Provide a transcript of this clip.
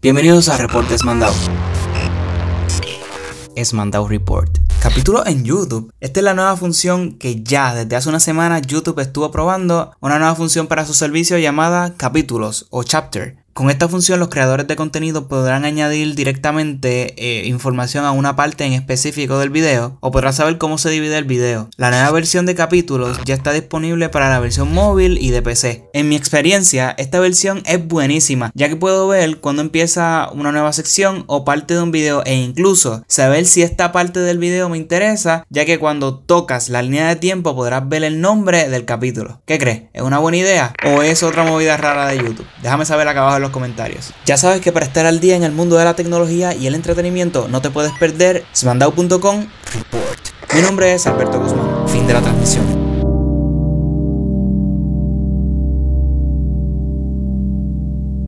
Bienvenidos a Reportes Mandado. Es Report. Capítulo en YouTube. Esta es la nueva función que ya desde hace una semana YouTube estuvo probando. Una nueva función para su servicio llamada capítulos o chapter. Con esta función los creadores de contenido podrán añadir directamente eh, información a una parte en específico del video o podrán saber cómo se divide el video. La nueva versión de capítulos ya está disponible para la versión móvil y de PC. En mi experiencia, esta versión es buenísima ya que puedo ver cuando empieza una nueva sección o parte de un video e incluso saber si esta parte del video me interesa ya que cuando tocas la línea de tiempo podrás ver el nombre del capítulo. ¿Qué crees? ¿Es una buena idea o es otra movida rara de YouTube? Déjame saber acá abajo en comentarios. Ya sabes que para estar al día en el mundo de la tecnología y el entretenimiento no te puedes perder smandau.com Report. Mi nombre es Alberto Guzmán. Fin de la transmisión.